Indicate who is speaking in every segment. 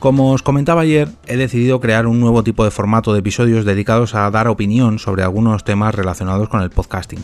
Speaker 1: Como os comentaba ayer, he decidido crear un nuevo tipo de formato de episodios dedicados a dar opinión sobre algunos temas relacionados con el podcasting.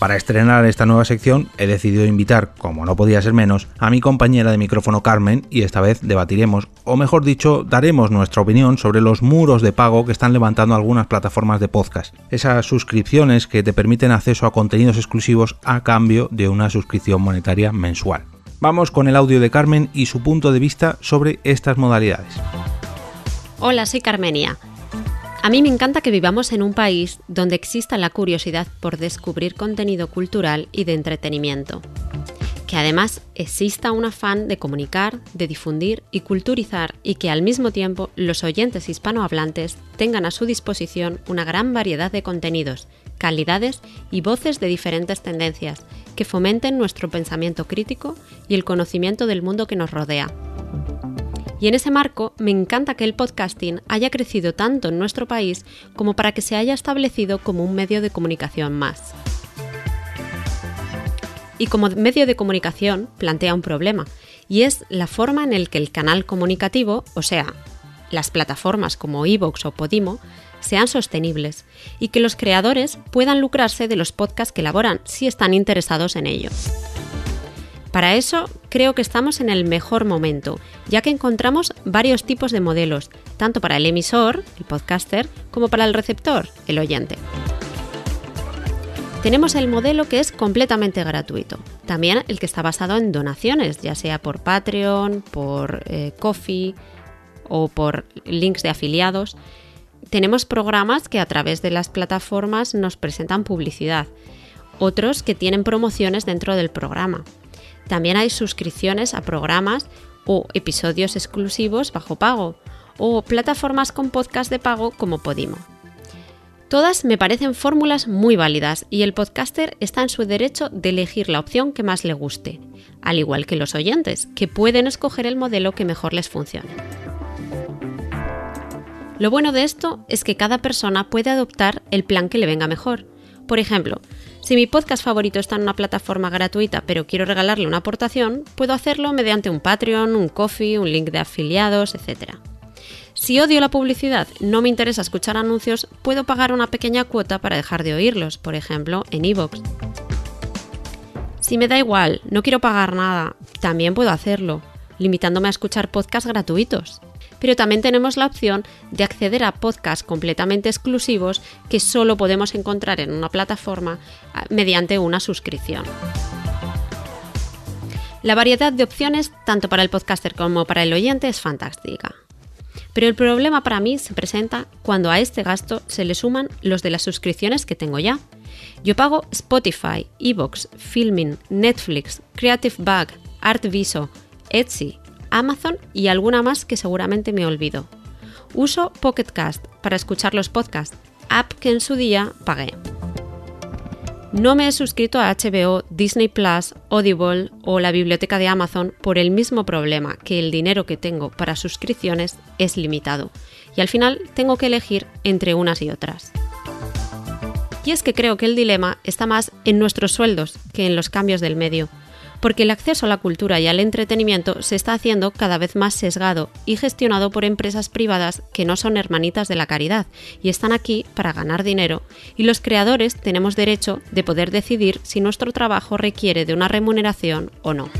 Speaker 1: Para estrenar esta nueva sección he decidido invitar, como no podía ser menos, a mi compañera de micrófono Carmen y esta vez debatiremos, o mejor dicho, daremos nuestra opinión sobre los muros de pago que están levantando algunas plataformas de podcast. Esas suscripciones que te permiten acceso a contenidos exclusivos a cambio de una suscripción monetaria mensual. Vamos con el audio de Carmen y su punto de vista sobre estas modalidades.
Speaker 2: Hola, soy Carmenia. A mí me encanta que vivamos en un país donde exista la curiosidad por descubrir contenido cultural y de entretenimiento. Que además exista un afán de comunicar, de difundir y culturizar y que al mismo tiempo los oyentes hispanohablantes tengan a su disposición una gran variedad de contenidos, calidades y voces de diferentes tendencias que fomenten nuestro pensamiento crítico y el conocimiento del mundo que nos rodea. Y en ese marco, me encanta que el podcasting haya crecido tanto en nuestro país como para que se haya establecido como un medio de comunicación más. Y como medio de comunicación plantea un problema, y es la forma en la que el canal comunicativo, o sea, las plataformas como Evox o Podimo, sean sostenibles y que los creadores puedan lucrarse de los podcasts que elaboran si están interesados en ello. Para eso creo que estamos en el mejor momento, ya que encontramos varios tipos de modelos, tanto para el emisor, el podcaster, como para el receptor, el oyente. Tenemos el modelo que es completamente gratuito, también el que está basado en donaciones, ya sea por Patreon, por eh, o por links de afiliados, tenemos programas que a través de las plataformas nos presentan publicidad, otros que tienen promociones dentro del programa. También hay suscripciones a programas o episodios exclusivos bajo pago, o plataformas con podcast de pago como Podimo. Todas me parecen fórmulas muy válidas y el podcaster está en su derecho de elegir la opción que más le guste, al igual que los oyentes, que pueden escoger el modelo que mejor les funcione. Lo bueno de esto es que cada persona puede adoptar el plan que le venga mejor. Por ejemplo, si mi podcast favorito está en una plataforma gratuita pero quiero regalarle una aportación, puedo hacerlo mediante un Patreon, un Coffee, un link de afiliados, etc. Si odio la publicidad, no me interesa escuchar anuncios, puedo pagar una pequeña cuota para dejar de oírlos, por ejemplo, en iVoox. Si me da igual, no quiero pagar nada, también puedo hacerlo, limitándome a escuchar podcasts gratuitos pero también tenemos la opción de acceder a podcasts completamente exclusivos que solo podemos encontrar en una plataforma ah, mediante una suscripción. La variedad de opciones, tanto para el podcaster como para el oyente, es fantástica. Pero el problema para mí se presenta cuando a este gasto se le suman los de las suscripciones que tengo ya. Yo pago Spotify, Evox, Filming, Netflix, Creative Bug, Artviso, Etsy, Amazon y alguna más que seguramente me olvido. Uso Pocketcast para escuchar los podcasts, app que en su día pagué. No me he suscrito a HBO, Disney Plus, Audible o la biblioteca de Amazon por el mismo problema que el dinero que tengo para suscripciones es limitado y al final tengo que elegir entre unas y otras. Y es que creo que el dilema está más en nuestros sueldos que en los cambios del medio porque el acceso a la cultura y al entretenimiento se está haciendo cada vez más sesgado y gestionado por empresas privadas que no son hermanitas de la caridad y están aquí para ganar dinero, y los creadores tenemos derecho de poder decidir si nuestro trabajo requiere de una remuneración o no.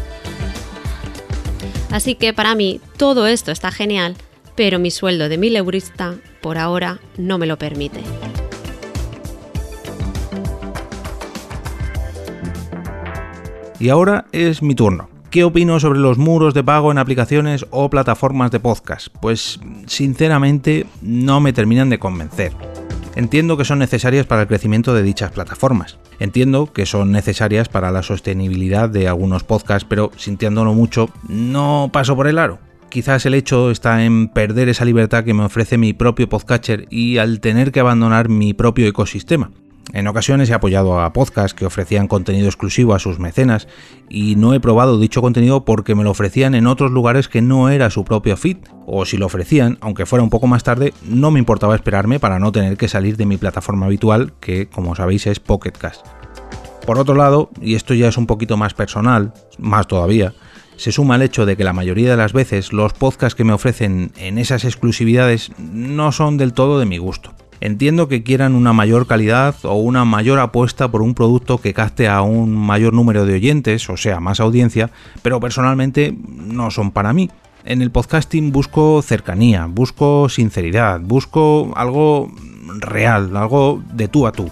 Speaker 2: Así que para mí todo esto está genial, pero mi sueldo de mil eurista por ahora no me lo permite.
Speaker 1: Y ahora es mi turno. ¿Qué opino sobre los muros de pago en aplicaciones o plataformas de podcast? Pues sinceramente no me terminan de convencer. Entiendo que son necesarias para el crecimiento de dichas plataformas. Entiendo que son necesarias para la sostenibilidad de algunos podcasts, pero sintiéndolo mucho, no paso por el aro. Quizás el hecho está en perder esa libertad que me ofrece mi propio podcatcher y al tener que abandonar mi propio ecosistema. En ocasiones he apoyado a podcasts que ofrecían contenido exclusivo a sus mecenas y no he probado dicho contenido porque me lo ofrecían en otros lugares que no era su propio feed, o si lo ofrecían, aunque fuera un poco más tarde, no me importaba esperarme para no tener que salir de mi plataforma habitual, que como sabéis es Pocket Cast. Por otro lado, y esto ya es un poquito más personal, más todavía, se suma el hecho de que la mayoría de las veces los podcasts que me ofrecen en esas exclusividades no son del todo de mi gusto. Entiendo que quieran una mayor calidad o una mayor apuesta por un producto que capte a un mayor número de oyentes, o sea, más audiencia, pero personalmente no son para mí. En el podcasting busco cercanía, busco sinceridad, busco algo real, algo de tú a tú.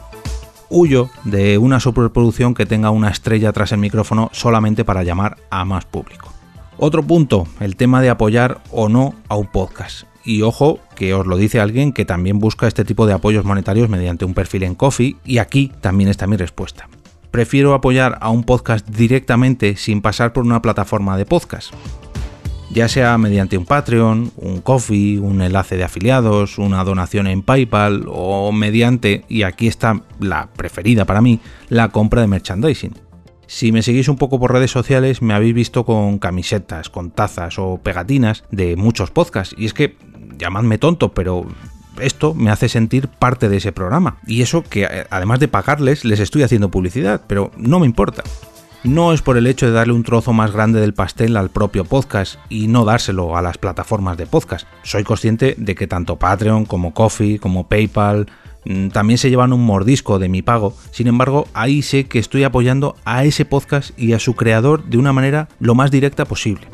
Speaker 1: Huyo de una superproducción que tenga una estrella tras el micrófono solamente para llamar a más público. Otro punto, el tema de apoyar o no a un podcast. Y ojo, que os lo dice alguien que también busca este tipo de apoyos monetarios mediante un perfil en Coffee, y aquí también está mi respuesta. Prefiero apoyar a un podcast directamente sin pasar por una plataforma de podcast. Ya sea mediante un Patreon, un Coffee, un enlace de afiliados, una donación en PayPal o mediante, y aquí está la preferida para mí, la compra de merchandising. Si me seguís un poco por redes sociales me habéis visto con camisetas, con tazas o pegatinas de muchos podcasts. Y es que llamadme tonto, pero esto me hace sentir parte de ese programa. Y eso que eh, además de pagarles, les estoy haciendo publicidad, pero no me importa. No es por el hecho de darle un trozo más grande del pastel al propio podcast y no dárselo a las plataformas de podcast. Soy consciente de que tanto Patreon como Coffee, como PayPal, mm, también se llevan un mordisco de mi pago. Sin embargo, ahí sé que estoy apoyando a ese podcast y a su creador de una manera lo más directa posible.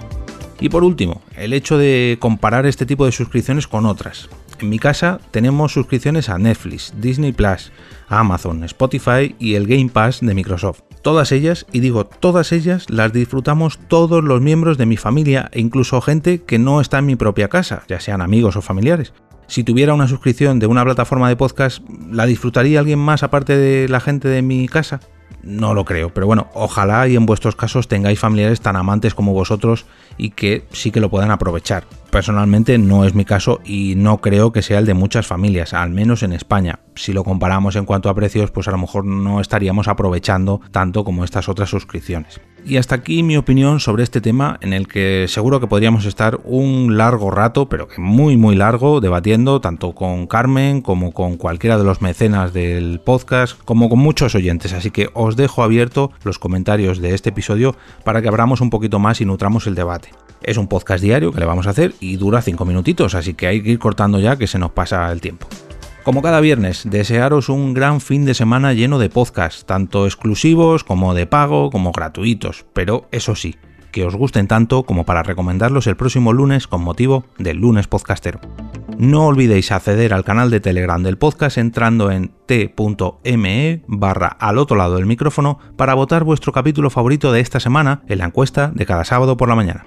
Speaker 1: Y por último, el hecho de comparar este tipo de suscripciones con otras. En mi casa tenemos suscripciones a Netflix, Disney Plus, Amazon, Spotify y el Game Pass de Microsoft. Todas ellas, y digo todas ellas, las disfrutamos todos los miembros de mi familia e incluso gente que no está en mi propia casa, ya sean amigos o familiares. Si tuviera una suscripción de una plataforma de podcast, ¿la disfrutaría alguien más aparte de la gente de mi casa? No lo creo, pero bueno, ojalá y en vuestros casos tengáis familiares tan amantes como vosotros y que sí que lo puedan aprovechar. Personalmente no es mi caso y no creo que sea el de muchas familias, al menos en España. Si lo comparamos en cuanto a precios, pues a lo mejor no estaríamos aprovechando tanto como estas otras suscripciones. Y hasta aquí mi opinión sobre este tema en el que seguro que podríamos estar un largo rato, pero que muy muy largo, debatiendo tanto con Carmen como con cualquiera de los mecenas del podcast, como con muchos oyentes. Así que os dejo abierto los comentarios de este episodio para que abramos un poquito más y nutramos el debate. Es un podcast diario que le vamos a hacer y dura 5 minutitos, así que hay que ir cortando ya que se nos pasa el tiempo. Como cada viernes, desearos un gran fin de semana lleno de podcasts, tanto exclusivos como de pago, como gratuitos, pero eso sí, que os gusten tanto como para recomendarlos el próximo lunes con motivo del lunes podcastero. No olvidéis acceder al canal de Telegram del podcast entrando en t.me barra al otro lado del micrófono para votar vuestro capítulo favorito de esta semana en la encuesta de cada sábado por la mañana.